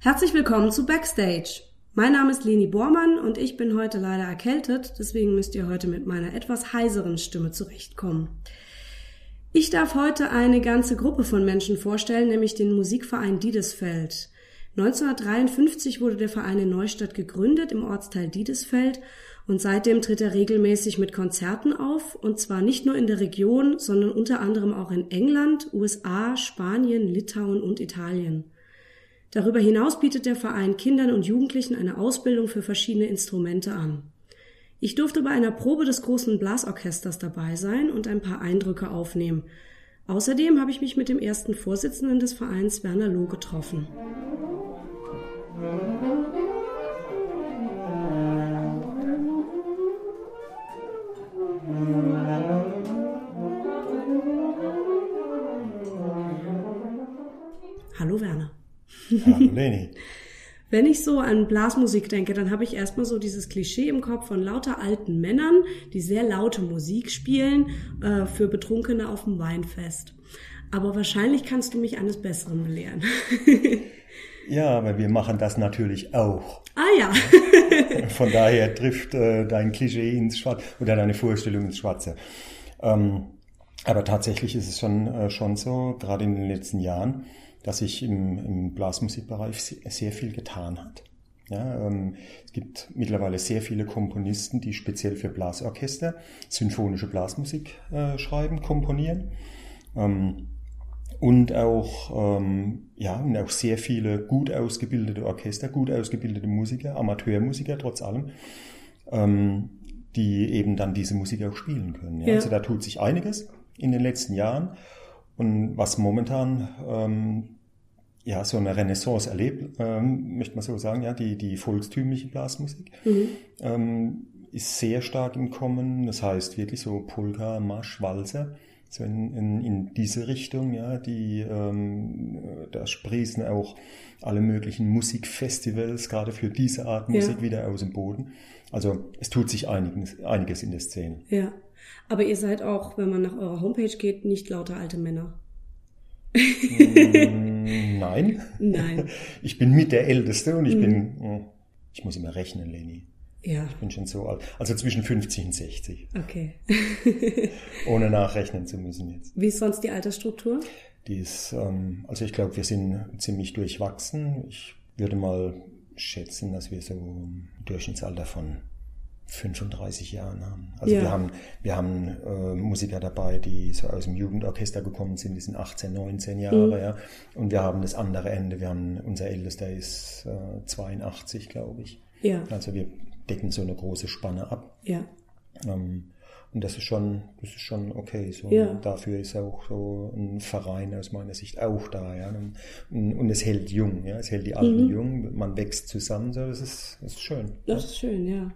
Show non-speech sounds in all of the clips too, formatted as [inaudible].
Herzlich willkommen zu Backstage. Mein Name ist Leni Bormann und ich bin heute leider erkältet, deswegen müsst ihr heute mit meiner etwas heiseren Stimme zurechtkommen. Ich darf heute eine ganze Gruppe von Menschen vorstellen, nämlich den Musikverein Diedesfeld. 1953 wurde der Verein in Neustadt gegründet im Ortsteil Diedesfeld und seitdem tritt er regelmäßig mit Konzerten auf, und zwar nicht nur in der Region, sondern unter anderem auch in England, USA, Spanien, Litauen und Italien. Darüber hinaus bietet der Verein Kindern und Jugendlichen eine Ausbildung für verschiedene Instrumente an. Ich durfte bei einer Probe des großen Blasorchesters dabei sein und ein paar Eindrücke aufnehmen. Außerdem habe ich mich mit dem ersten Vorsitzenden des Vereins Werner Loh getroffen. Hallo Werner. Hallo Leni. [laughs] Wenn ich so an Blasmusik denke, dann habe ich erstmal so dieses Klischee im Kopf von lauter alten Männern, die sehr laute Musik spielen äh, für Betrunkene auf dem Weinfest. Aber wahrscheinlich kannst du mich eines Besseren belehren. [laughs] ja, aber wir machen das natürlich auch. Ah ja. [laughs] Von daher trifft äh, dein Klischee ins Schwarze oder deine Vorstellung ins Schwarze. Ähm, aber tatsächlich ist es schon, äh, schon so, gerade in den letzten Jahren, dass sich im, im Blasmusikbereich sehr viel getan hat. Ja, ähm, es gibt mittlerweile sehr viele Komponisten, die speziell für Blasorchester symphonische Blasmusik äh, schreiben, komponieren. Ähm, und auch, ähm, ja, und auch sehr viele gut ausgebildete Orchester, gut ausgebildete Musiker, Amateurmusiker trotz allem, ähm, die eben dann diese Musik auch spielen können. Ja? Ja. Also da tut sich einiges in den letzten Jahren. Und was momentan ähm, ja so eine Renaissance erlebt, ähm, möchte man so sagen, ja, die, die volkstümliche Blasmusik mhm. ähm, ist sehr stark im Kommen. Das heißt wirklich so Polka, Marsch, Walzer, so in, in, in diese Richtung, ja, die ähm, da sprießen auch alle möglichen Musikfestivals gerade für diese Art Musik ja. wieder aus dem Boden. Also es tut sich einiges, einiges in der Szene. Ja. Aber ihr seid auch, wenn man nach eurer Homepage geht, nicht lauter alte Männer. Mm, nein. Nein. [laughs] Ich bin mit der Älteste und ich mhm. bin, oh, ich muss immer rechnen, Leni. Ja. Ich bin schon so alt. Also zwischen 50 und 60. Okay. [laughs] Ohne nachrechnen zu müssen jetzt. Wie ist sonst die Altersstruktur? Die ist, ähm, also ich glaube, wir sind ziemlich durchwachsen. Ich würde mal schätzen, dass wir so ein Durchschnittsalter von 35 Jahren haben. Also ja. wir haben, wir haben äh, Musiker dabei, die so aus dem Jugendorchester gekommen sind, die sind 18, 19 Jahre, mhm. ja. Und wir haben das andere Ende, wir haben, unser Ältester ist äh, 82, glaube ich. Ja. Also wir decken so eine große Spanne ab. Ja. Ähm, und das ist schon, das ist schon okay. So. Ja. Dafür ist auch so ein Verein aus meiner Sicht auch da, ja. Und, und es hält jung, ja. Es hält die Alten mhm. jung, man wächst zusammen, so. Das ist, das ist schön. Das ja. ist schön, ja.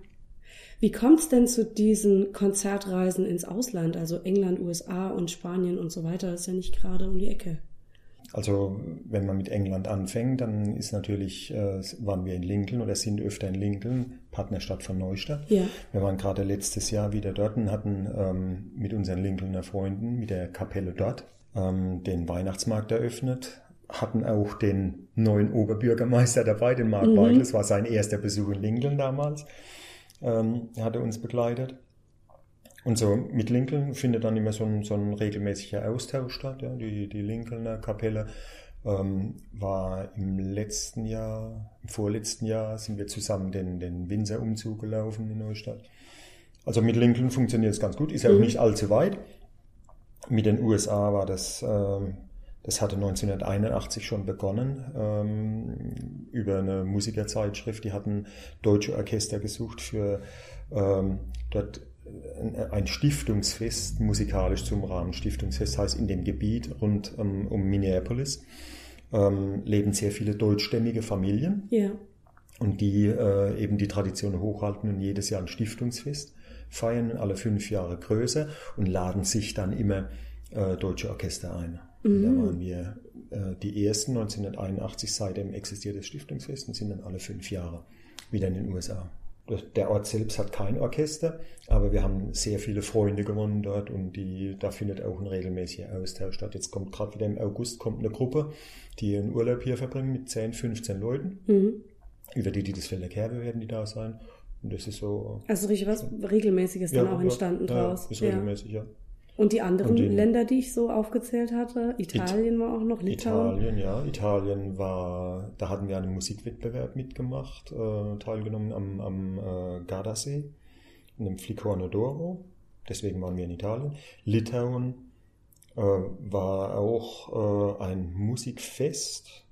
Wie kommt es denn zu diesen Konzertreisen ins Ausland, also England, USA und Spanien und so weiter? Das ist ja nicht gerade um die Ecke. Also wenn man mit England anfängt, dann ist natürlich, äh, waren wir in Lincoln oder sind öfter in Lincoln, Partnerstadt von Neustadt. Ja. Wir waren gerade letztes Jahr wieder dort und hatten ähm, mit unseren Lincolner Freunden, mit der Kapelle dort, ähm, den Weihnachtsmarkt eröffnet, hatten auch den neuen Oberbürgermeister dabei, den Mark mhm. Weigel. Das war sein erster Besuch in Lincoln damals. Ähm, er hatte uns begleitet. Und so mit Lincoln findet dann immer so ein, so ein regelmäßiger Austausch statt. Ja. Die, die Lincolner Kapelle ähm, war im letzten Jahr, im vorletzten Jahr sind wir zusammen den, den Winzer-Umzug gelaufen in Neustadt. Also mit Lincoln funktioniert es ganz gut, ist ja auch mhm. nicht allzu weit. Mit den USA war das, ähm, das hatte 1981 schon begonnen, ähm, über eine Musikerzeitschrift. Die hatten deutsche Orchester gesucht für ähm, dort ein Stiftungsfest musikalisch zum Rahmen. Stiftungsfest heißt in dem Gebiet rund um, um Minneapolis ähm, leben sehr viele deutschstämmige Familien. Ja. Und die äh, eben die Tradition hochhalten und jedes Jahr ein Stiftungsfest feiern, alle fünf Jahre größer und laden sich dann immer äh, deutsche Orchester ein. Mhm. Da waren wir äh, die ersten 1981, seitdem existiert das Stiftungsfest und sind dann alle fünf Jahre wieder in den USA. der Ort selbst hat kein Orchester, aber wir haben sehr viele Freunde gewonnen dort und die, da findet auch ein regelmäßiger Austausch statt. Jetzt kommt gerade wieder im August kommt eine Gruppe, die einen Urlaub hier verbringen mit 10, 15 Leuten. Mhm. Über die, die das Felder Kerbe werden die da sein. Und das ist so. Also richtig was Regelmäßiges dann auch entstanden ja, draus. Ist regelmäßig, ja. Und die anderen und die, Länder, die ich so aufgezählt hatte, Italien It war auch noch, Litauen? Italien, ja. Italien war, da hatten wir einen Musikwettbewerb mitgemacht, äh, teilgenommen am, am äh, Gardasee, in dem Flicorno d'Oro. Deswegen waren wir in Italien. Litauen äh, war auch äh, ein Musikfest.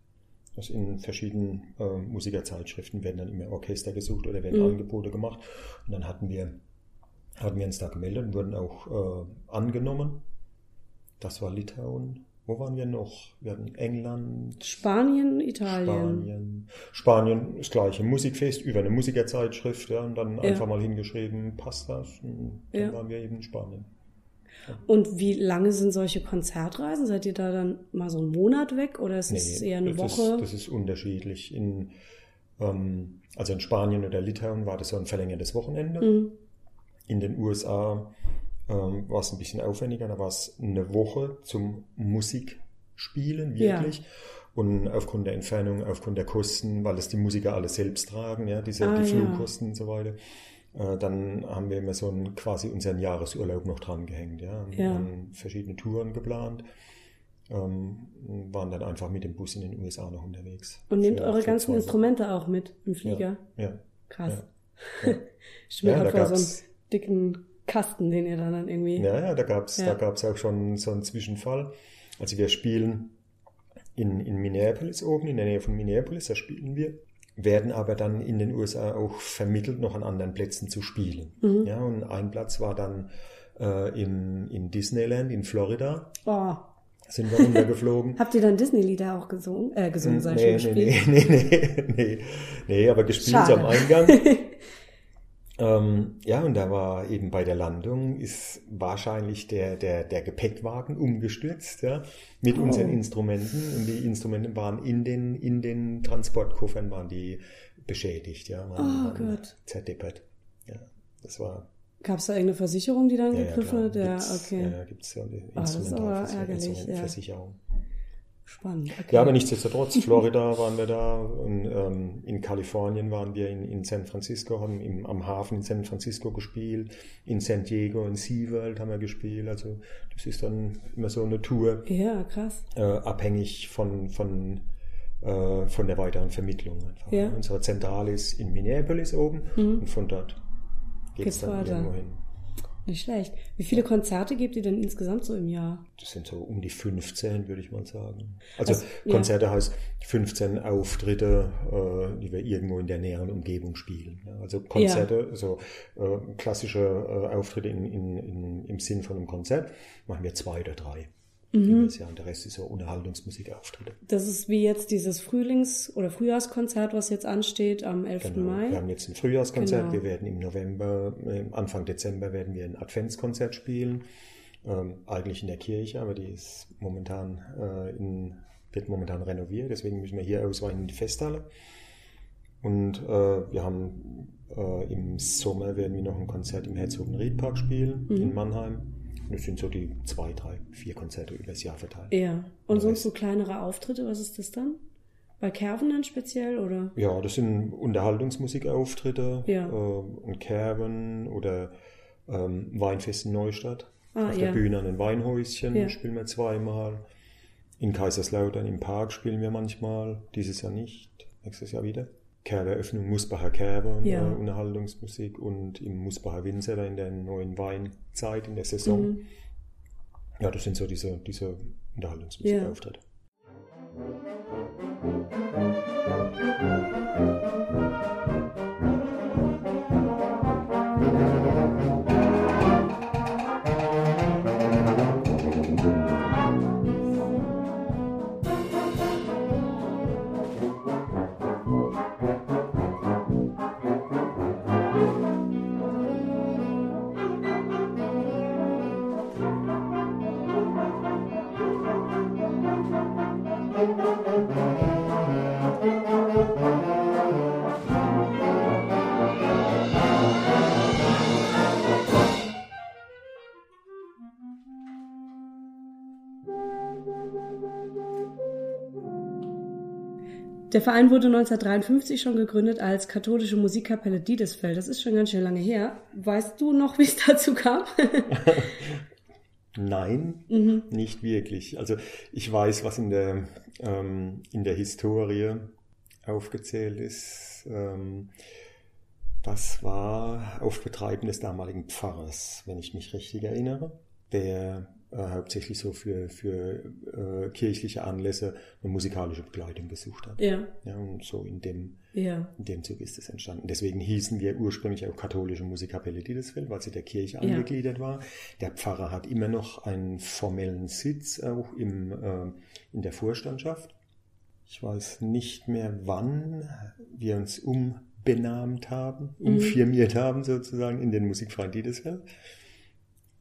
Das in verschiedenen äh, Musikerzeitschriften werden dann immer Orchester gesucht oder werden mhm. Angebote gemacht. Und dann hatten wir hatten wir uns da gemeldet und wurden auch äh, angenommen. Das war Litauen. Wo waren wir noch? Wir hatten England. Spanien, Italien. Spanien. Spanien, das gleiche. Musikfest über eine Musikerzeitschrift, ja, und dann ja. einfach mal hingeschrieben, passt das? Und dann ja. waren wir eben in Spanien. Ja. Und wie lange sind solche Konzertreisen? Seid ihr da dann mal so einen Monat weg oder ist es nee, eher eine das Woche? Ist, das ist unterschiedlich. In, ähm, also in Spanien oder Litauen war das so ein verlängertes Wochenende. Mhm. In den USA ähm, war es ein bisschen aufwendiger, da war es eine Woche zum Musikspielen, wirklich. Ja. Und aufgrund der Entfernung, aufgrund der Kosten, weil es die Musiker alle selbst tragen, ja, diese, ah, die Flugkosten ja. und so weiter, äh, dann haben wir immer so einen, quasi unseren Jahresurlaub noch dran gehängt, ja. ja. Haben verschiedene Touren geplant. Ähm, waren dann einfach mit dem Bus in den USA noch unterwegs. Und nehmt eure ganzen Instrumente auch mit im Flieger? Ja. ja Krass. Ja. Ja. [laughs] ja, vor so einen dicken Kasten, den ihr dann irgendwie. Ja, ja, da gab's, ja. da gab's auch schon so einen Zwischenfall. Also wir spielen in, in Minneapolis oben, in der Nähe von Minneapolis, da spielen wir, werden aber dann in den USA auch vermittelt, noch an anderen Plätzen zu spielen. Mhm. Ja, und ein Platz war dann äh, in, in Disneyland in Florida. Oh. Sind wir runtergeflogen. [laughs] Habt ihr dann Disney-Lieder auch gesungen? Äh, gesungen, sag nee, nee, nee, [laughs] nee, nee, nee, nee, aber gespielt Schade. am Eingang. [laughs] Ähm, ja, und da war eben bei der Landung ist wahrscheinlich der, der, der Gepäckwagen umgestürzt, ja, mit oh. unseren Instrumenten. Und die Instrumente waren in den, in den Transportkoffern waren die beschädigt, ja, waren, oh, waren zerdeppert. Ja, das war. Gab es da irgendeine Versicherung, die dann ja, gegriffen hat? Ja, okay. Ja, gibt es ja eine Instrumentalversicherung. Ja. Spannend. Okay. Ja, aber nichtsdestotrotz, Florida waren wir da und ähm, in Kalifornien waren wir in, in San Francisco, haben im, am Hafen in San Francisco gespielt, in San Diego, in SeaWorld haben wir gespielt. Also das ist dann immer so eine Tour. Ja, krass. Äh, abhängig von, von, äh, von der weiteren Vermittlung. Einfach. Ja. Unsere Zentrale ist in Minneapolis oben mhm. und von dort geht es dann irgendwo hin. Nicht schlecht. Wie viele Konzerte gebt ihr denn insgesamt so im Jahr? Das sind so um die 15, würde ich mal sagen. Also, also Konzerte ja. heißt 15 Auftritte, äh, die wir irgendwo in der näheren Umgebung spielen. Also Konzerte, ja. so äh, klassische äh, Auftritte in, in, in, im Sinn von einem Konzert, machen wir zwei oder drei mhm. Jahr. Und der Rest ist so Unterhaltungsmusikauftritte. Das ist wie jetzt dieses Frühlings- oder Frühjahrskonzert, was jetzt ansteht am 11. Genau. Mai. Wir haben jetzt ein Frühjahrskonzert. Genau. Wir werden im November, äh, Anfang Dezember werden wir ein Adventskonzert spielen. Ähm, eigentlich in der Kirche, aber die ist momentan äh, in, wird momentan renoviert. Deswegen müssen wir hier ausweichen in die Festhalle. Und äh, wir haben äh, im Sommer werden wir noch ein Konzert im Herzogenried-Park spielen mhm. in Mannheim. Das sind so die zwei, drei, vier Konzerte übers Jahr verteilt. Ja. Und sonst so kleinere Auftritte, was ist das dann? Bei Kerven dann speziell, oder? Ja, das sind Unterhaltungsmusikauftritte. Ja. Äh, in Kerven oder ähm, Weinfest in Neustadt. Ah, Auf ja. der Bühne an den Weinhäuschen ja. spielen wir zweimal. In Kaiserslautern im Park spielen wir manchmal. Dieses Jahr nicht, nächstes Jahr wieder. Kerberöffnung Musbacher Kerber ja. äh, Unterhaltungsmusik und im Musbacher Winzer in der neuen Weinzeit, in der Saison. Mhm. Ja, das sind so diese, diese Unterhaltungsmusikauftritte. Música Der Verein wurde 1953 schon gegründet als katholische Musikkapelle Diedesfeld. Das ist schon ganz schön lange her. Weißt du noch, wie es [laughs] dazu kam? Nein, mhm. nicht wirklich. Also ich weiß, was in der, ähm, in der Historie aufgezählt ist. Ähm, das war auf Betreiben des damaligen Pfarrers, wenn ich mich richtig erinnere, der äh, hauptsächlich so für, für äh, kirchliche Anlässe eine musikalische Begleitung gesucht hat. Ja. ja und so in dem, ja. in dem Zug ist es entstanden. Deswegen hießen wir ursprünglich auch katholische Musikkapelle Diedesfeld, weil sie der Kirche ja. angegliedert war. Der Pfarrer hat immer noch einen formellen Sitz auch im, äh, in der Vorstandschaft. Ich weiß nicht mehr, wann wir uns umbenannt haben, mhm. umfirmiert haben sozusagen in den Musikverein Diedesfeld.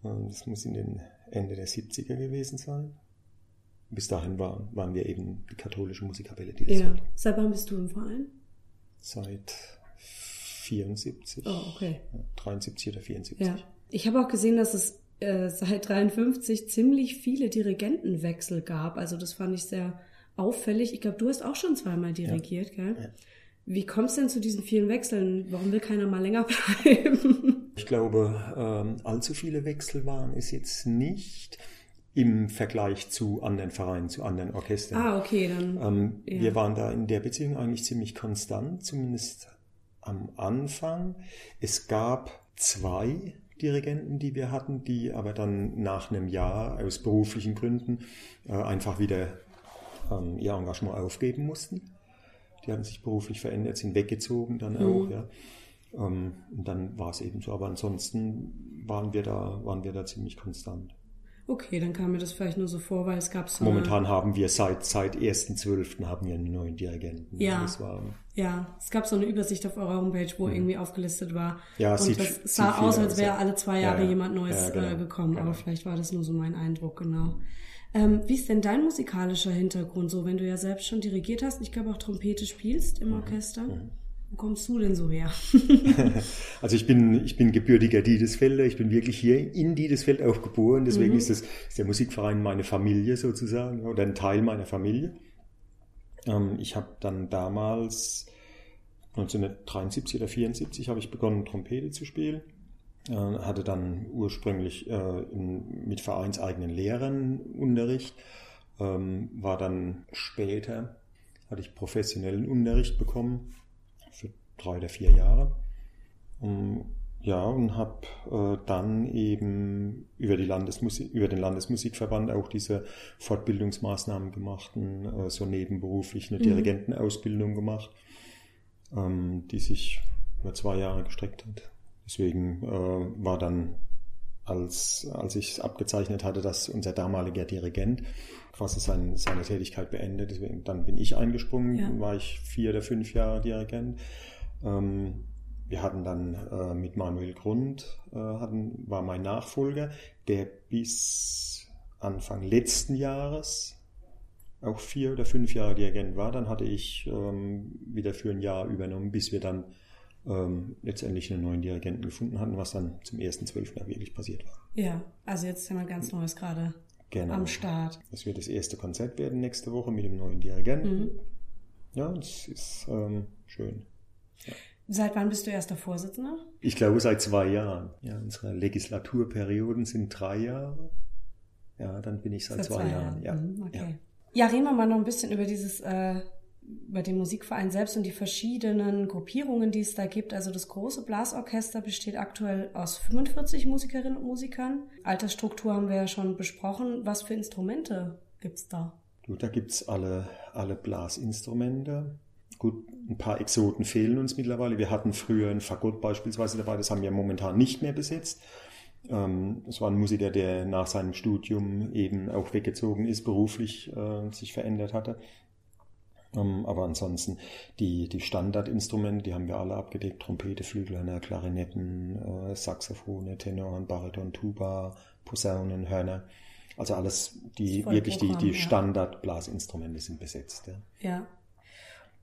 Das muss in den Ende der 70er gewesen sein. Bis dahin war, waren wir eben die katholische Musikkapelle dieses Ja. Seit wann bist du im Verein? Seit 74. Oh, okay. 73 oder 74. Ja. Ich habe auch gesehen, dass es äh, seit 53 ziemlich viele Dirigentenwechsel gab. Also das fand ich sehr auffällig. Ich glaube, du hast auch schon zweimal dirigiert, ja. gell? Ja. Wie kommst du denn zu diesen vielen Wechseln? Warum will keiner mal länger [laughs] bleiben? Ich glaube, ähm, allzu viele Wechsel waren es jetzt nicht im Vergleich zu anderen Vereinen, zu anderen Orchestern. Ah, okay, dann. Ähm, ja. Wir waren da in der Beziehung eigentlich ziemlich konstant, zumindest am Anfang. Es gab zwei Dirigenten, die wir hatten, die aber dann nach einem Jahr aus beruflichen Gründen äh, einfach wieder ähm, ihr Engagement aufgeben mussten. Die haben sich beruflich verändert, sind weggezogen dann mhm. auch, ja. Ähm, und dann war es eben so. Aber ansonsten waren wir da, waren wir da ziemlich konstant. Okay, dann kam mir das vielleicht nur so vor, weil es gab so. Momentan haben wir seit, seit 1.12. haben wir einen neuen Dirigenten. Ja. Das war, ja, es gab so eine Übersicht auf eurer Homepage, wo mhm. irgendwie aufgelistet war. Ja, und sieht, das sah aus, als wäre alle zwei Jahre ja, ja. jemand Neues ja, genau, äh, gekommen. Genau. Aber vielleicht war das nur so mein Eindruck, genau. Ähm, wie ist denn dein musikalischer Hintergrund so, wenn du ja selbst schon dirigiert hast? Ich glaube auch Trompete spielst im mhm. Orchester. Mhm. Wo kommst du denn so her? [laughs] also ich bin, ich bin gebürtiger Diedesfelder. Ich bin wirklich hier in Diedesfeld auch geboren. Deswegen mhm. ist, das, ist der Musikverein meine Familie sozusagen oder ein Teil meiner Familie. Ähm, ich habe dann damals 1973 oder 74 habe ich begonnen Trompete zu spielen. Äh, hatte dann ursprünglich äh, in, mit vereinseigenen Lehrern Unterricht. Ähm, war dann später hatte ich professionellen Unterricht bekommen drei oder vier Jahre. Um, ja, und habe äh, dann eben über, die Landesmusik, über den Landesmusikverband auch diese Fortbildungsmaßnahmen gemacht und äh, so nebenberuflich eine mhm. Dirigentenausbildung gemacht, ähm, die sich über zwei Jahre gestreckt hat. Deswegen äh, war dann, als, als ich es abgezeichnet hatte, dass unser damaliger Dirigent quasi sein, seine Tätigkeit beendet, deswegen dann bin ich eingesprungen, ja. war ich vier oder fünf Jahre Dirigent. Ähm, wir hatten dann äh, mit Manuel Grund, äh, hatten, war mein Nachfolger, der bis Anfang letzten Jahres auch vier oder fünf Jahre Dirigent war. Dann hatte ich ähm, wieder für ein Jahr übernommen, bis wir dann ähm, letztendlich einen neuen Dirigenten gefunden hatten, was dann zum 1.12. wirklich passiert war. Ja, also jetzt haben wir ganz Neues gerade genau. am Start. Das wird das erste Konzert werden nächste Woche mit dem neuen Dirigenten. Mhm. Ja, es ist ähm, schön. Seit wann bist du erster Vorsitzender? Ich glaube seit zwei Jahren. Ja, unsere Legislaturperioden sind drei Jahre. Ja, dann bin ich seit, seit zwei, zwei, Jahren. Jahren. Ja. Mhm, okay. Ja. ja, reden wir mal noch ein bisschen über dieses, äh, über den Musikverein selbst und die verschiedenen Gruppierungen, die es da gibt. Also das große Blasorchester besteht aktuell aus 45 Musikerinnen und Musikern. Altersstruktur haben wir ja schon besprochen. Was für Instrumente gibt's da? Du, da gibt's alle, alle Blasinstrumente. Gut, ein paar Exoten fehlen uns mittlerweile. Wir hatten früher ein Fagott beispielsweise dabei, das haben wir momentan nicht mehr besetzt. Ähm, das war ein Musiker, der nach seinem Studium eben auch weggezogen ist, beruflich äh, sich verändert hatte. Ähm, aber ansonsten die, die Standardinstrumente, die haben wir alle abgedeckt. Trompete, Flügelhörner, Klarinetten, äh, Saxophone, Tenoren, Bariton, Tuba, Posaunen, Hörner. Also alles, die wirklich die, die Standardblasinstrumente sind besetzt. Ja. ja.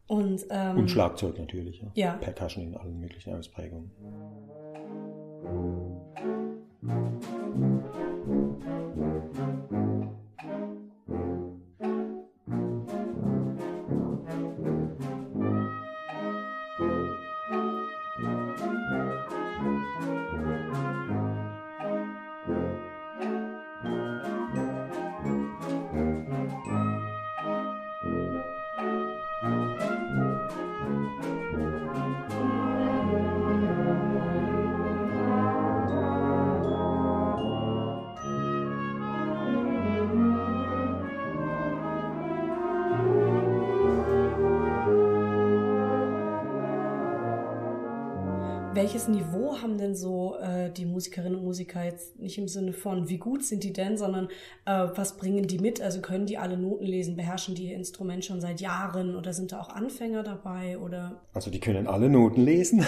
Und, ähm, Und Schlagzeug natürlich. Ja. ja. Percussion in allen möglichen Ausprägungen. Welches Niveau haben denn so äh, die Musikerinnen und Musiker jetzt nicht im Sinne von, wie gut sind die denn, sondern äh, was bringen die mit? Also können die alle Noten lesen, beherrschen die ihr Instrument schon seit Jahren oder sind da auch Anfänger dabei? Oder? Also die können alle Noten lesen,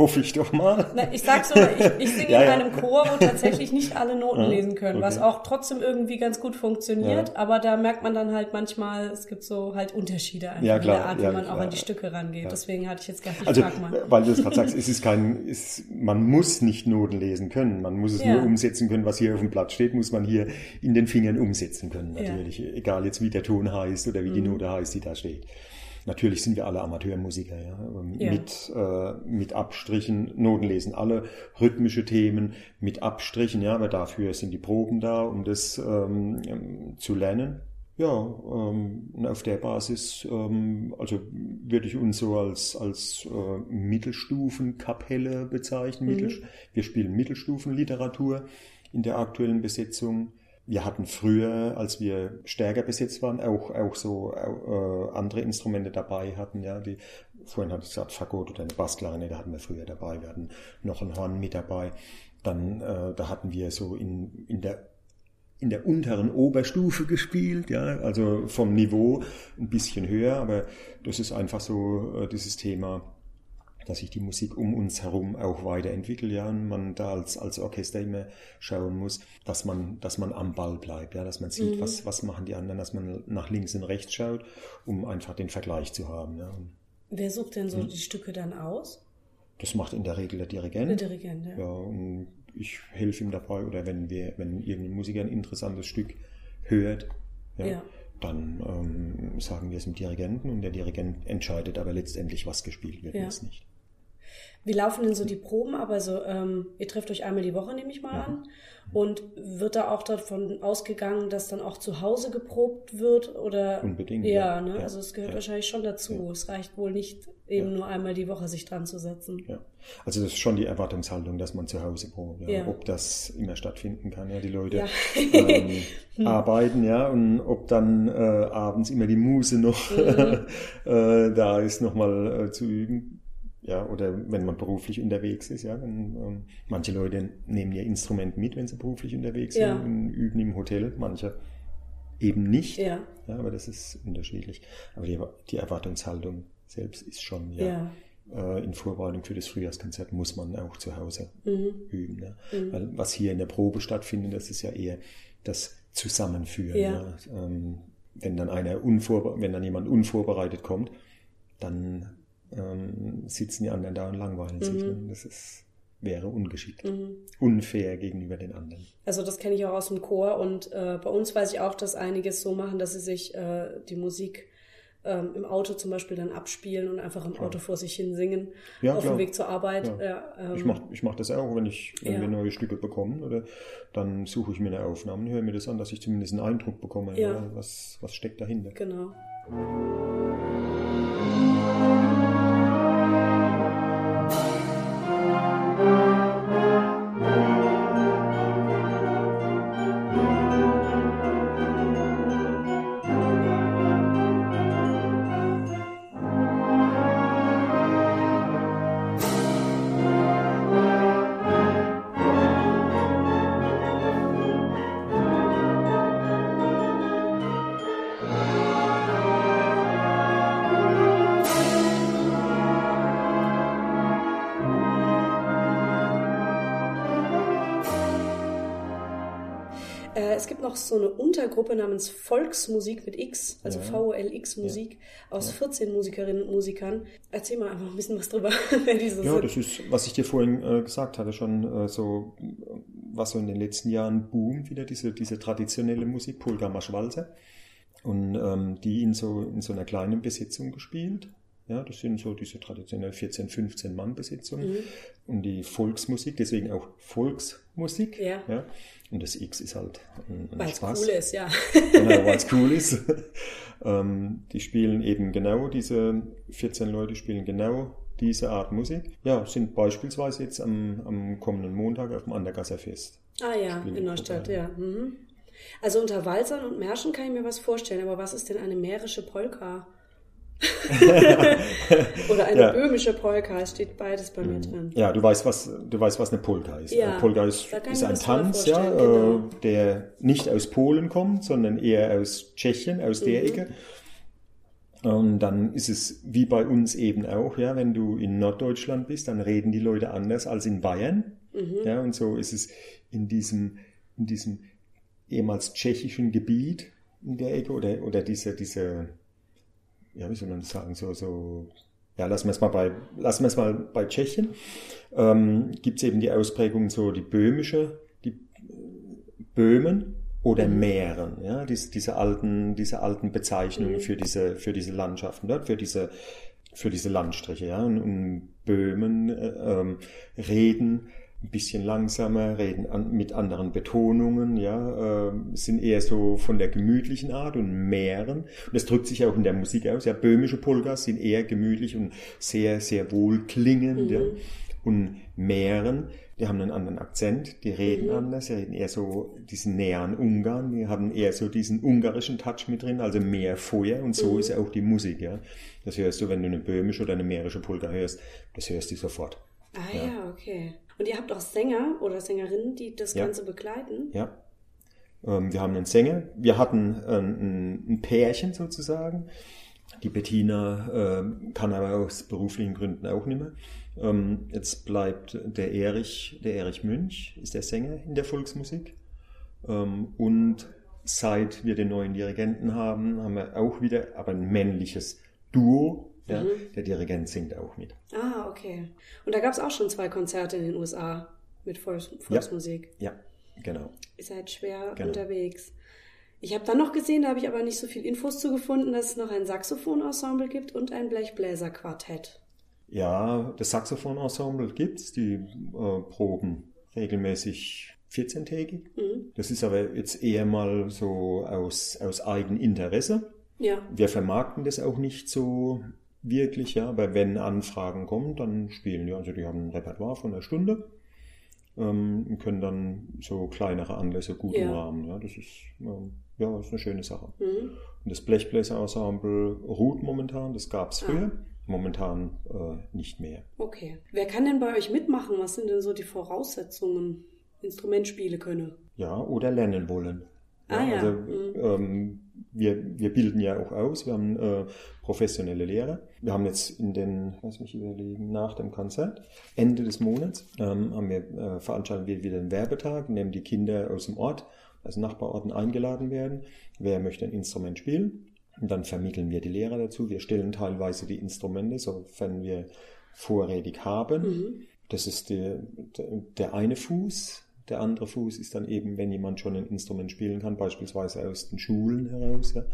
hoffe ich doch mal. Na, ich sag's so, ich, ich singe [laughs] ja, in einem Chor, wo tatsächlich nicht alle Noten ja, lesen können, okay. was auch trotzdem irgendwie ganz gut funktioniert, aber da merkt man dann halt manchmal, es gibt so halt Unterschiede einfach klar, in der Art, wie man auch an die Stücke rangeht. Deswegen hatte ich jetzt gar nicht also, mal. Weil du es gerade sagst, [laughs] es ist kein, ist, man muss nicht Noten lesen können, man muss es nur umsetzen können, was hier auf dem Blatt steht, muss man hier in den Fingern umsetzen können, natürlich. Egal jetzt wie der Ton heißt oder wie die mhm. Note heißt, die da steht. Natürlich sind wir alle Amateurmusiker, ja, ja. mit äh, mit Abstrichen, Noten lesen alle rhythmische Themen mit Abstrichen, ja, aber dafür sind die Proben da, um das ähm, ähm zu lernen. Ja, ähm, und auf der Basis, ähm, also würde ich uns so als, als äh, Mittelstufenkapelle bezeichnen. Mhm. wir spielen Mittelstufenliteratur in der aktuellen Besetzung wir hatten früher, als wir stärker besetzt waren, auch, auch so äh, andere Instrumente dabei hatten, ja, die, vorhin hatte ich gesagt, Fagott oder eine Bassklarinette hatten wir früher dabei, wir hatten noch ein Horn mit dabei. Dann, äh, da hatten wir so in, in der in der unteren Oberstufe gespielt, ja, also vom Niveau ein bisschen höher, aber das ist einfach so äh, dieses Thema dass sich die Musik um uns herum auch weiterentwickelt, ja, und man da als, als Orchester immer schauen muss, dass man, dass man am Ball bleibt, ja, dass man sieht, mhm. was, was machen die anderen, dass man nach links und rechts schaut, um einfach den Vergleich zu haben. Ja. Wer sucht denn so mhm. die Stücke dann aus? Das macht in der Regel der Dirigent. Der Dirigent, ja. ja und ich helfe ihm dabei, oder wenn wir, wenn irgendein Musiker ein interessantes Stück hört, ja, ja. dann ähm, sagen wir es dem Dirigenten und der Dirigent entscheidet aber letztendlich, was gespielt wird, ja. was nicht. Wie laufen denn so die Proben? Aber so, ähm, ihr trefft euch einmal die Woche, nehme ich mal ja. an. Und wird da auch davon ausgegangen, dass dann auch zu Hause geprobt wird? Oder? Unbedingt. Ja, ja. Ne? Ja. also es gehört wahrscheinlich schon dazu. Es reicht wohl nicht, eben nur einmal die Woche sich dran zu setzen. Ja. Also das ist schon die Erwartungshaltung, dass man zu Hause probt. Ja. Ob das immer stattfinden kann, ja, die Leute ähm, [laughs] hm. arbeiten, ja, und ob dann äh, abends immer die Muse noch mhm. [laughs] äh, da ist, nochmal äh, zu üben ja, oder wenn man beruflich unterwegs ist, ja, dann, ähm, manche Leute nehmen ihr Instrument mit, wenn sie beruflich unterwegs ja. sind und üben im Hotel, manche eben nicht. Ja. ja aber das ist unterschiedlich. Aber die, die Erwartungshaltung selbst ist schon, ja, ja. Äh, in Vorbereitung für das Frühjahrskonzert muss man auch zu Hause mhm. üben. Ja. Mhm. Weil was hier in der Probe stattfindet, das ist ja eher das Zusammenführen. Ja. ja. Ähm, wenn dann einer wenn dann jemand unvorbereitet kommt, dann ähm, sitzen die anderen da und langweilen mhm. sich. Ne? Das ist, wäre ungeschickt. Mhm. Unfair gegenüber den anderen. Also das kenne ich auch aus dem Chor und äh, bei uns weiß ich auch, dass einiges so machen, dass sie sich äh, die Musik ähm, im Auto zum Beispiel dann abspielen und einfach im klar. Auto vor sich hin singen, ja, auf klar. dem Weg zur Arbeit. Ja. Ja, ähm, ich mache ich mach das auch, wenn ich wenn wir neue Stücke bekommen, oder dann suche ich mir eine Aufnahme und höre mir das an, dass ich zumindest einen Eindruck bekomme, was, was steckt dahinter. Genau. Noch so eine Untergruppe namens Volksmusik mit X, also ja. VOLX Musik, ja. aus ja. 14 Musikerinnen und Musikern. Erzähl mal einfach ein bisschen was drüber, [laughs] diese Ja, sind. das ist, was ich dir vorhin äh, gesagt hatte, schon äh, so, was so in den letzten Jahren boomt, wieder diese, diese traditionelle Musik, Polka Maschwalzer. Und ähm, die in so, in so einer kleinen Besetzung gespielt. Ja, das sind so diese traditionell 14, 15 Mann Besetzungen. Mhm. Und die Volksmusik, deswegen auch Volksmusik. Ja. ja. Und das X ist halt ein, ein Weil's Spaß. cool ist, ja. genau, weil es [laughs] cool ist. [laughs] ähm, die spielen eben genau, diese 14 Leute spielen genau diese Art Musik. Ja, sind beispielsweise jetzt am, am kommenden Montag auf dem Andergasser Fest. Ah ja, in Neustadt, ja. Mhm. Also unter Walzern und Märschen kann ich mir was vorstellen, aber was ist denn eine mährische Polka? [laughs] Oder eine ja. böhmische Polka, es steht beides bei mir mhm. drin. Ja, du weißt, was, du weißt, was eine Polka ist. Ja, Polka ist, ist ein Tanz, ja, äh, genau. der nicht aus Polen kommt, sondern eher aus Tschechien, aus der mhm. Ecke. Und dann ist es wie bei uns eben auch, ja, wenn du in Norddeutschland bist, dann reden die Leute anders als in Bayern. Mhm. Ja, und so ist es in diesem, in diesem ehemals tschechischen Gebiet in der Ecke oder, oder diese, diese, ja, wie soll man das sagen, so, so, ja, lassen wir es mal bei, lassen wir es mal bei Tschechien, ähm, gibt es eben die Ausprägung so die böhmische, die Böhmen oder mhm. Mähren, ja, diese, diese alten, diese alten Bezeichnungen mhm. für diese, für diese Landschaften dort, für diese, für diese Landstriche, ja, und, und Böhmen äh, ähm, reden ein bisschen langsamer, reden an, mit anderen Betonungen, ja, äh, sind eher so von der gemütlichen Art und mehren. Und das drückt sich auch in der Musik aus. Ja, böhmische Polkas sind eher gemütlich und sehr, sehr wohlklingend, mhm. ja. Und Mähren, die haben einen anderen Akzent, die reden mhm. anders, die reden eher so diesen näheren Ungarn, die haben eher so diesen ungarischen Touch mit drin, also mehr Feuer und so mhm. ist auch die Musik, ja. Das hörst du, wenn du eine böhmische oder eine mährische Polka hörst, das hörst du sofort. Ah ja, ja okay. Und ihr habt auch Sänger oder Sängerinnen, die das ja. Ganze begleiten? Ja. Ähm, wir haben einen Sänger. Wir hatten ein, ein Pärchen sozusagen. Die Bettina äh, kann aber aus beruflichen Gründen auch nicht mehr. Ähm, jetzt bleibt der Erich, der Erich Münch, ist der Sänger in der Volksmusik. Ähm, und seit wir den neuen Dirigenten haben, haben wir auch wieder aber ein männliches Duo ja, mhm. Der Dirigent singt auch mit. Ah, okay. Und da gab es auch schon zwei Konzerte in den USA mit Volks Volksmusik. Ja, ja genau. Ihr seid schwer genau. unterwegs. Ich habe dann noch gesehen, da habe ich aber nicht so viel Infos zu gefunden, dass es noch ein Saxophon-Ensemble gibt und ein Blechbläser-Quartett. Ja, das Saxophon-Ensemble gibt es. Die äh, proben regelmäßig 14-tägig. Mhm. Das ist aber jetzt eher mal so aus, aus Eigeninteresse. Ja. Wir vermarkten das auch nicht so wirklich, ja, aber wenn Anfragen kommen, dann spielen die, also die haben ein Repertoire von einer Stunde ähm, und können dann so kleinere Anlässe gut ja. umrahmen. Ja, das ist, ähm, ja, ist eine schöne Sache. Mhm. Und das Blechbläser-Ensemble ruht momentan, das gab es ah. früher. Ah. Momentan äh, nicht mehr. Okay. Wer kann denn bei euch mitmachen? Was sind denn so die Voraussetzungen? Instrument spielen können? Ja, oder lernen wollen. Ah, ja. Also, mhm. ähm, wir, wir bilden ja auch aus, wir haben äh, professionelle Lehrer. Wir haben jetzt in den, lass mich überlegen, nach dem Konzert, Ende des Monats, ähm, haben wir, äh, veranstalten wir wieder einen Werbetag, in dem die Kinder aus dem Ort, also Nachbarorten eingeladen werden. Wer möchte ein Instrument spielen? Und dann vermitteln wir die Lehrer dazu. Wir stellen teilweise die Instrumente, sofern wir vorrätig haben. Mhm. Das ist der, der eine Fuß der andere Fuß ist dann eben, wenn jemand schon ein Instrument spielen kann, beispielsweise aus den Schulen heraus, ja,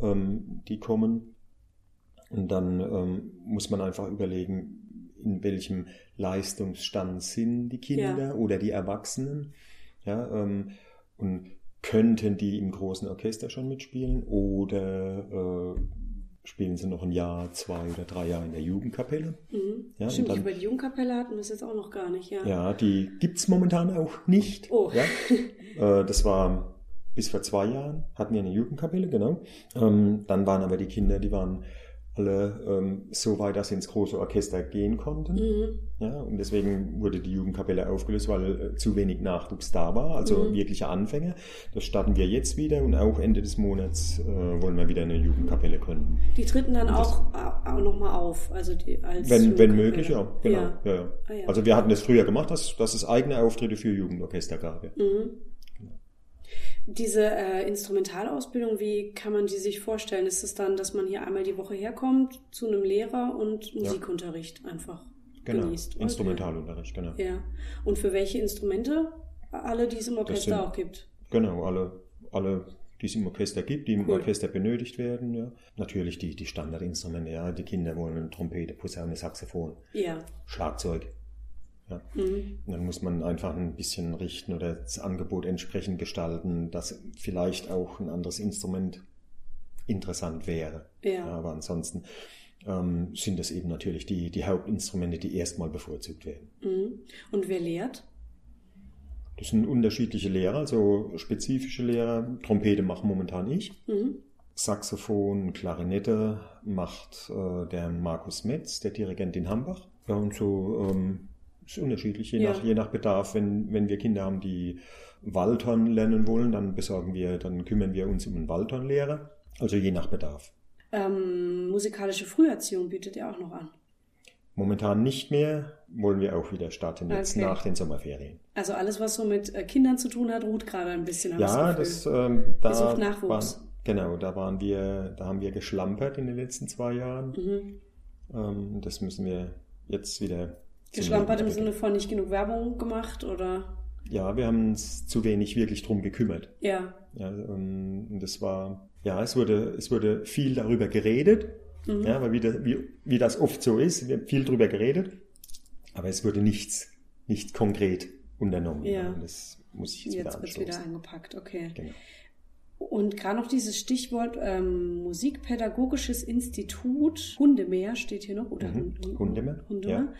ähm, die kommen. Und dann ähm, muss man einfach überlegen, in welchem Leistungsstand sind die Kinder ja. oder die Erwachsenen. Ja, ähm, und könnten die im großen Orchester schon mitspielen oder äh, spielen sie noch ein Jahr, zwei oder drei Jahre in der Jugendkapelle. Mhm. Ja, Stimmt, dann, über die Jugendkapelle hatten wir es jetzt auch noch gar nicht, ja. Ja, die gibt es momentan auch nicht. Oh. Ja? [laughs] äh, das war bis vor zwei Jahren, hatten wir eine Jugendkapelle, genau. Ähm, dann waren aber die Kinder, die waren alle ähm, so weit, dass sie ins große Orchester gehen konnten. Mhm. Ja, und deswegen wurde die Jugendkapelle aufgelöst, weil äh, zu wenig Nachwuchs da war, also mhm. wirkliche Anfänger. Das starten wir jetzt wieder und auch Ende des Monats äh, wollen wir wieder eine Jugendkapelle gründen. Die treten dann auch, auch nochmal auf, also die als Wenn, wenn möglich, ja, genau. Ja. Ja, ja. Ah. Also wir hatten es früher gemacht, dass, dass es eigene Auftritte für Jugendorchester gab. Mhm. Diese äh, Instrumentalausbildung, wie kann man die sich vorstellen? Ist es dann, dass man hier einmal die Woche herkommt zu einem Lehrer und Musikunterricht ja. einfach genau. genießt? Okay. Instrumentalunterricht, genau. Ja. Und für welche Instrumente? Alle, die es im Orchester sind, auch gibt? Genau, alle, alle die es im Orchester gibt, die im cool. Orchester benötigt werden. Ja. Natürlich die, die Standardinstrumente, ja. Die Kinder wollen Trompete, Posaune, Saxophon, ja. Schlagzeug. Ja. Mhm. Dann muss man einfach ein bisschen richten oder das Angebot entsprechend gestalten, dass vielleicht auch ein anderes Instrument interessant wäre. Ja. aber ansonsten ähm, sind das eben natürlich die, die Hauptinstrumente, die erstmal bevorzugt werden. Mhm. Und wer lehrt? Das sind unterschiedliche Lehrer, also spezifische Lehrer. Trompete machen momentan ich. Mhm. Saxophon, Klarinette macht äh, der Markus Metz, der Dirigent in Hambach. Ja, und so ähm, ist unterschiedlich, je, ja. nach, je nach Bedarf. Wenn, wenn wir Kinder haben, die Waldhorn lernen wollen, dann besorgen wir, dann kümmern wir uns um einen Waldhornlehrer. Also je nach Bedarf. Ähm, musikalische Früherziehung bietet ihr auch noch an? Momentan nicht mehr, wollen wir auch wieder starten jetzt okay. nach den Sommerferien. Also alles, was so mit äh, Kindern zu tun hat, ruht gerade ein bisschen. Ja, das, ähm, da sucht Nachwuchs. War, genau, da waren wir, da haben wir geschlampert in den letzten zwei Jahren. Mhm. Ähm, das müssen wir jetzt wieder. Geschlampert im Sinne von nicht genug Werbung gemacht oder? Ja, wir haben uns zu wenig wirklich drum gekümmert. Ja. ja ähm, und das war, ja, es wurde, es wurde viel darüber geredet Mhm. Ja, weil wie, das, wie, wie das oft so ist, wir haben viel drüber geredet, aber es wurde nichts, nicht konkret unternommen. Ja. Das muss ich jetzt, jetzt wieder wird wieder eingepackt, okay. Genau. Und gerade noch dieses Stichwort ähm, Musikpädagogisches Institut Hundemeer steht hier noch, oder? Mhm. Hundemeer. Hundemeer. Ja.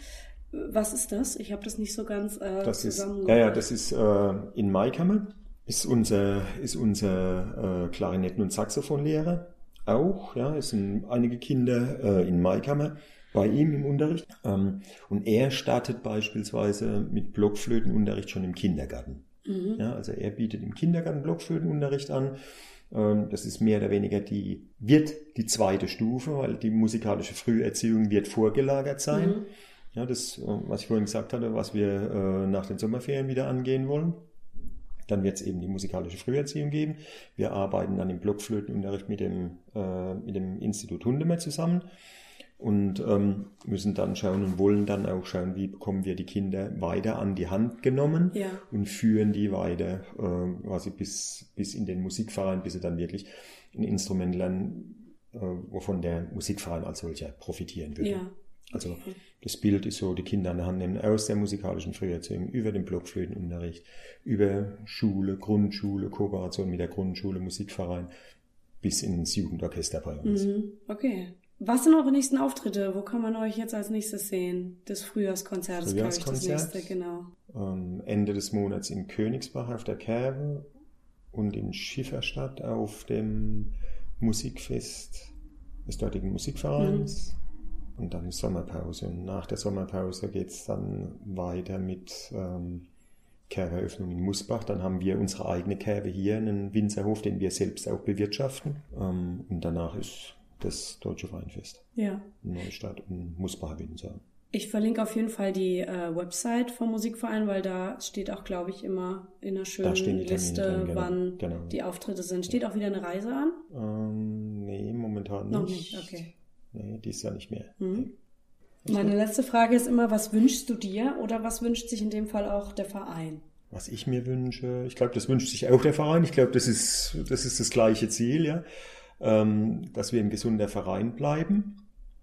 Was ist das? Ich habe das nicht so ganz äh, das ist, Ja, ja, das ist äh, in Maikammer, ist unser, ist unser äh, Klarinetten- und Saxophonlehrer auch. Ja, es sind einige Kinder äh, in Maikammer bei ihm im Unterricht. Ähm, und er startet beispielsweise mit Blockflötenunterricht schon im Kindergarten. Mhm. Ja, also er bietet im Kindergarten Blockflötenunterricht an. Ähm, das ist mehr oder weniger die, wird die zweite Stufe, weil die musikalische Früherziehung wird vorgelagert sein. Mhm. Ja, das, äh, was ich vorhin gesagt hatte, was wir äh, nach den Sommerferien wieder angehen wollen. Dann wird es eben die musikalische Früherziehung geben. Wir arbeiten dann im Blockflötenunterricht mit dem, äh, mit dem Institut Hundemer zusammen und ähm, müssen dann schauen und wollen dann auch schauen, wie bekommen wir die Kinder weiter an die Hand genommen ja. und führen die weiter äh, quasi bis, bis in den Musikverein, bis sie dann wirklich ein Instrument lernen, äh, wovon der Musikverein als solcher profitieren würde. Ja. Also das Bild ist so, die Kinder an der Hand nehmen aus der musikalischen Früherziehung, über den Blockflötenunterricht, über Schule, Grundschule, Kooperation mit der Grundschule, Musikverein, bis ins Jugendorchester bei uns. Mhm. Okay. Was sind eure nächsten Auftritte? Wo kann man euch jetzt als nächstes sehen? Das Frühjahrskonzert ist, glaube ich, das nächste, genau. Ähm, Ende des Monats in Königsbach auf der Kerbe und in Schifferstadt auf dem Musikfest des dortigen Musikvereins. Mhm. Und dann ist Sommerpause. Und nach der Sommerpause geht es dann weiter mit ähm, Kerberöffnung in Musbach. Dann haben wir unsere eigene Kerbe hier, einen Winzerhof, den wir selbst auch bewirtschaften. Ähm, und danach ist das Deutsche Weinfest. Ja. Neustadt und Musbacher Winzer. Ich verlinke auf jeden Fall die äh, Website vom Musikverein, weil da steht auch, glaube ich, immer in einer schönen Liste, drin, genau, wann genau. die Auftritte sind. Steht auch wieder eine Reise an? Ähm, nee, momentan nicht. Noch nicht, okay. Nee, dies Jahr nicht mehr. Mhm. Meine letzte Frage ist immer, was wünschst du dir oder was wünscht sich in dem Fall auch der Verein? Was ich mir wünsche, ich glaube, das wünscht sich auch der Verein. Ich glaube, das ist, das ist das gleiche Ziel, ja. Ähm, dass wir ein gesunder Verein bleiben,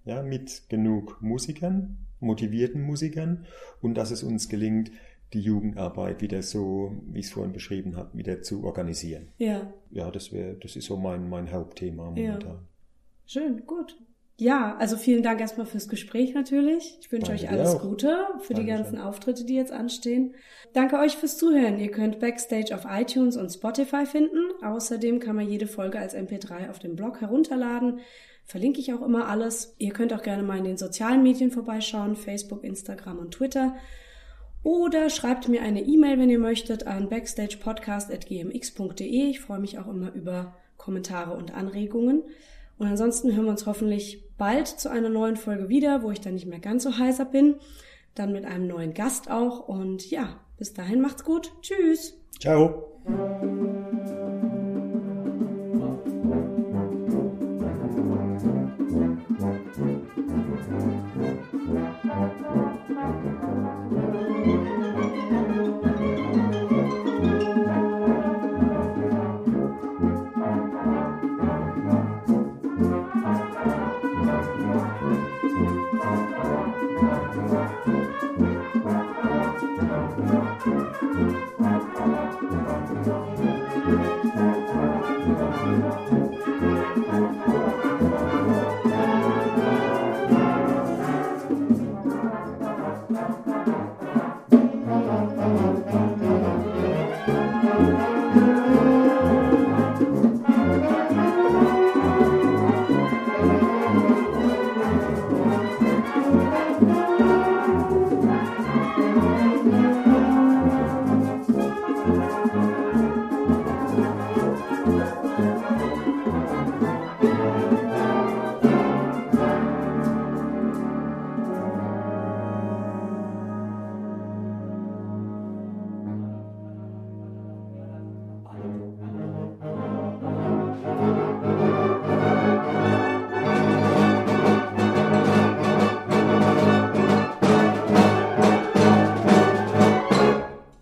ja, mit genug Musikern, motivierten Musikern und dass es uns gelingt, die Jugendarbeit wieder so, wie ich es vorhin beschrieben habe, wieder zu organisieren. Ja. Ja, das wäre, das ist so mein, mein Hauptthema momentan. Ja. Schön, gut. Ja, also vielen Dank erstmal fürs Gespräch natürlich. Ich wünsche Danke euch alles Gute für Danke die ganzen. Auftritte, die jetzt anstehen. Danke euch fürs Zuhören. Ihr könnt Backstage auf iTunes und Spotify finden. Außerdem kann man jede Folge als MP3 auf dem Blog herunterladen. Verlinke ich auch immer alles. Ihr könnt auch gerne mal in den sozialen Medien vorbeischauen, Facebook, Instagram und Twitter. Oder schreibt mir eine E-Mail, wenn ihr möchtet, an backstagepodcast.gmx.de. Ich freue mich auch immer über Kommentare und Anregungen. Und ansonsten hören wir uns hoffentlich bald zu einer neuen Folge wieder, wo ich dann nicht mehr ganz so heißer bin. Dann mit einem neuen Gast auch. Und ja, bis dahin macht's gut. Tschüss. Ciao.